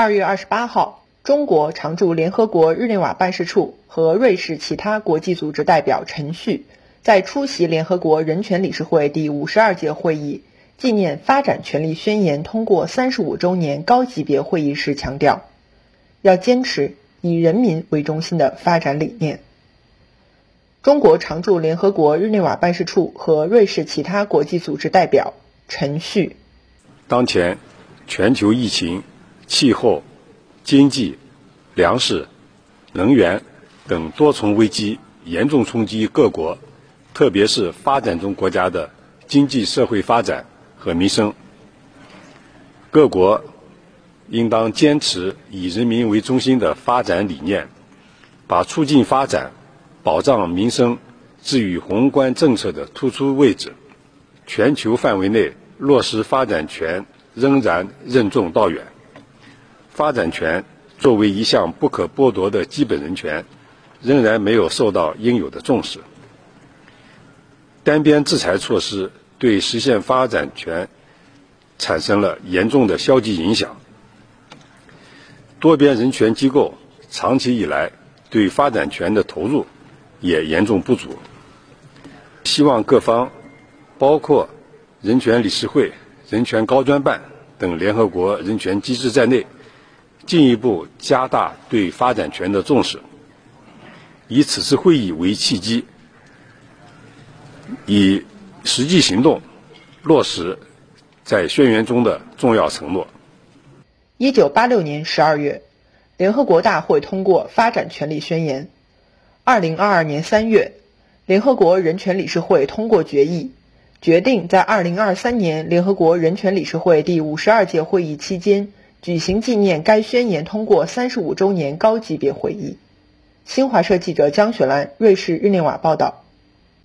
二月二十八号，中国常驻联合国日内瓦办事处和瑞士其他国际组织代表陈旭在出席联合国人权理事会第五十二届会议纪念发展权利宣言通过三十五周年高级别会议时强调，要坚持以人民为中心的发展理念。中国常驻联合国日内瓦办事处和瑞士其他国际组织代表陈旭：当前，全球疫情。气候、经济、粮食、能源等多重危机严重冲击各国，特别是发展中国家的经济社会发展和民生。各国应当坚持以人民为中心的发展理念，把促进发展、保障民生置于宏观政策的突出位置。全球范围内落实发展权仍然任重道远。发展权作为一项不可剥夺的基本人权，仍然没有受到应有的重视。单边制裁措施对实现发展权产生了严重的消极影响。多边人权机构长期以来对发展权的投入也严重不足。希望各方，包括人权理事会、人权高专办等联合国人权机制在内。进一步加大对发展权的重视，以此次会议为契机，以实际行动落实在宣言中的重要承诺。一九八六年十二月，联合国大会通过《发展权利宣言》。二零二二年三月，联合国人权理事会通过决议，决定在二零二三年联合国人权理事会第五十二届会议期间。举行纪念该宣言通过三十五周年高级别会议。新华社记者江雪兰，瑞士日内瓦报道。